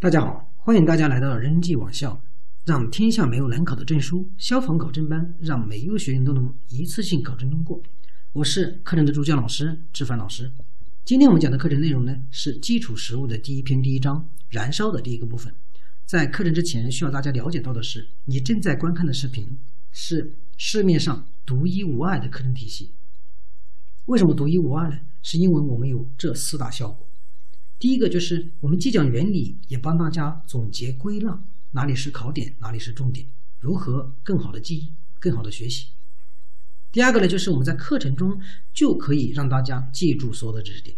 大家好，欢迎大家来到人际网校，让天下没有难考的证书。消防考证班让每一个学员都能一次性考证通过。我是课程的主讲老师志凡老师。今天我们讲的课程内容呢，是基础实务的第一篇第一章燃烧的第一个部分。在课程之前，需要大家了解到的是，你正在观看的视频是市面上独一无二的课程体系。为什么独一无二呢？是因为我们有这四大效果。第一个就是我们既讲原理，也帮大家总结归纳哪里是考点，哪里是重点，如何更好的记忆，更好的学习。第二个呢，就是我们在课程中就可以让大家记住所有的知识点，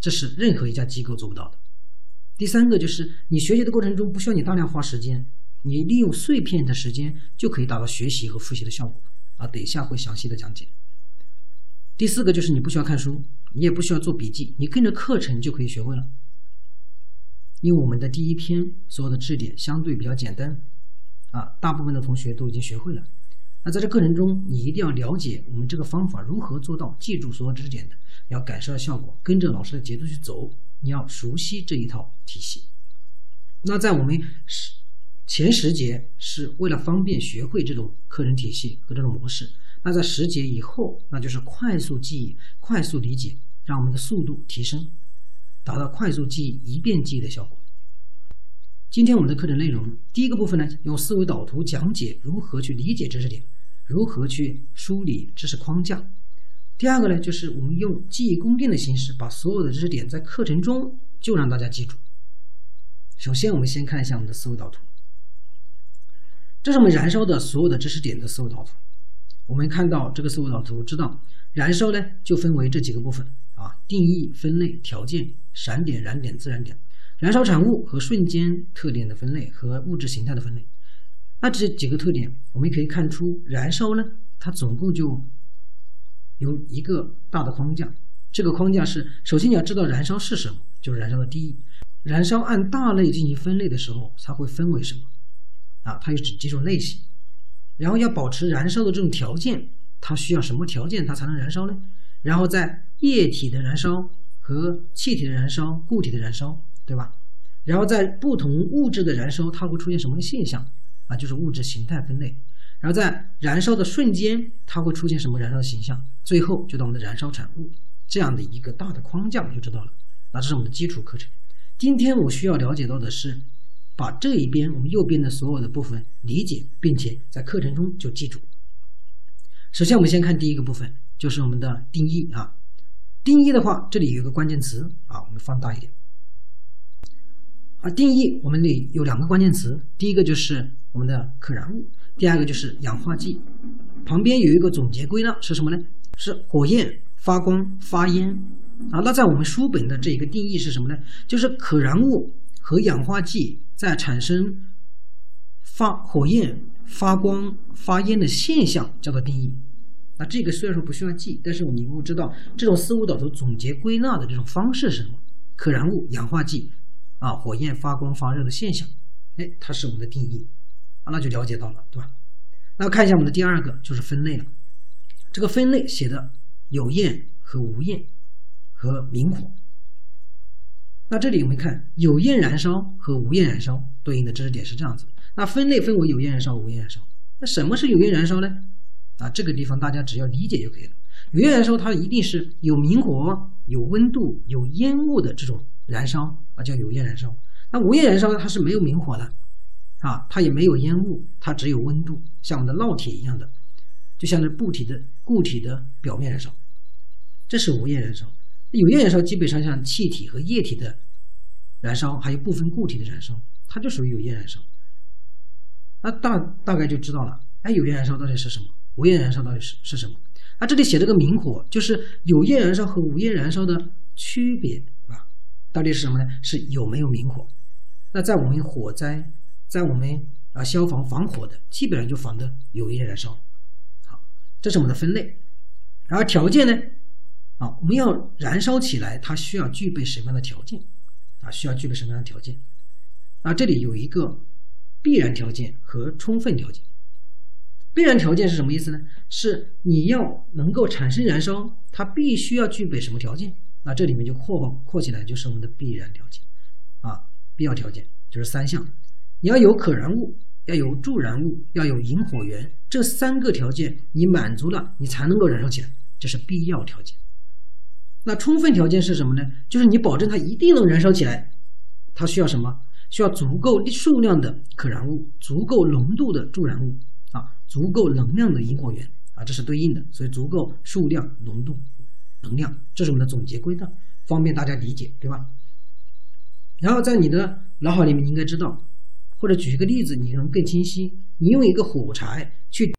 这是任何一家机构做不到的。第三个就是你学习的过程中不需要你大量花时间，你利用碎片的时间就可以达到学习和复习的效果。啊，等一下会详细的讲解。第四个就是你不需要看书。你也不需要做笔记，你跟着课程就可以学会了。因为我们的第一篇所有的知识点相对比较简单，啊，大部分的同学都已经学会了。那在这课程中，你一定要了解我们这个方法如何做到记住所有知识点的，要感受到效果，跟着老师的节奏去走。你要熟悉这一套体系。那在我们十前十节是为了方便学会这种课程体系和这种模式。那在十节以后，那就是快速记忆、快速理解，让我们的速度提升，达到快速记忆、一遍记忆的效果。今天我们的课程内容，第一个部分呢，用思维导图讲解如何去理解知识点，如何去梳理知识框架。第二个呢，就是我们用记忆宫殿的形式，把所有的知识点在课程中就让大家记住。首先，我们先看一下我们的思维导图，这是我们燃烧的所有的知识点的思维导图。我们看到这个思维导图，知道燃烧呢就分为这几个部分啊：定义、分类、条件、闪点、燃点、自燃点、燃烧产物和瞬间特点的分类和物质形态的分类。那这几个特点，我们可以看出，燃烧呢，它总共就有一个大的框架。这个框架是：首先你要知道燃烧是什么，就是燃烧的定义。燃烧按大类进行分类的时候，它会分为什么？啊，它有几几种类型。然后要保持燃烧的这种条件，它需要什么条件它才能燃烧呢？然后在液体的燃烧和气体的燃烧、固体的燃烧，对吧？然后在不同物质的燃烧，它会出现什么现象啊？就是物质形态分类。然后在燃烧的瞬间，它会出现什么燃烧的形象？最后就到我们的燃烧产物这样的一个大的框架，我就知道了。那这是我们的基础课程。今天我需要了解到的是。把这一边我们右边的所有的部分理解，并且在课程中就记住。首先，我们先看第一个部分，就是我们的定义啊。定义的话，这里有一个关键词啊，我们放大一点。啊，定义我们里有两个关键词，第一个就是我们的可燃物，第二个就是氧化剂。旁边有一个总结归纳是什么呢？是火焰、发光、发烟啊。那在我们书本的这一个定义是什么呢？就是可燃物和氧化剂。在产生发火焰、发光、发烟的现象叫做定义。那这个虽然说不需要记，但是你能够知道这种思维导图总结归纳的这种方式是什么？可燃物、氧化剂啊，火焰、发光、发热的现象，哎，它是我们的定义啊，那就了解到了，对吧？那看一下我们的第二个就是分类了。这个分类写的有焰和无焰和明火。那这里我们看有焰燃烧和无焰燃烧对应的知识点是这样子。那分类分为有焰燃烧、无焰燃烧。那什么是有焰燃烧呢？啊，这个地方大家只要理解就可以了。有焰燃烧它一定是有明火、有温度、有烟雾的这种燃烧啊，叫有焰燃烧。那无焰燃烧呢它是没有明火的，啊，它也没有烟雾，它只有温度，像我们的烙铁一样的，就像是固体的固体的表面燃烧，这是无焰燃烧。有焰燃烧基本上像气体和液体的燃烧，还有部分固体的燃烧，它就属于有焰燃烧。那大大概就知道了，哎，有焰燃烧到底是什么？无焰燃烧到底是是什么？啊，这里写这个明火，就是有焰燃烧和无焰燃烧的区别，对吧？到底是什么呢？是有没有明火？那在我们火灾，在我们啊消防防火的，基本上就防的有焰燃烧。好，这是我们的分类。然后条件呢？啊，我们要燃烧起来，它需要具备什么样的条件？啊，需要具备什么样的条件？啊，这里有一个必然条件和充分条件。必然条件是什么意思呢？是你要能够产生燃烧，它必须要具备什么条件？那这里面就扩扩起来，就是我们的必然条件，啊，必要条件。就是三项，你要有可燃物，要有助燃物，要有引火源，这三个条件你满足了，你才能够燃烧起来，这是必要条件。那充分条件是什么呢？就是你保证它一定能燃烧起来，它需要什么？需要足够数量的可燃物，足够浓度的助燃物啊，足够能量的引火源啊，这是对应的。所以足够数量、浓度、能量，这是我们的总结归纳，方便大家理解，对吧？然后在你的脑海里面，你应该知道，或者举一个例子，你能更清晰。你用一个火柴去